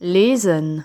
lesen.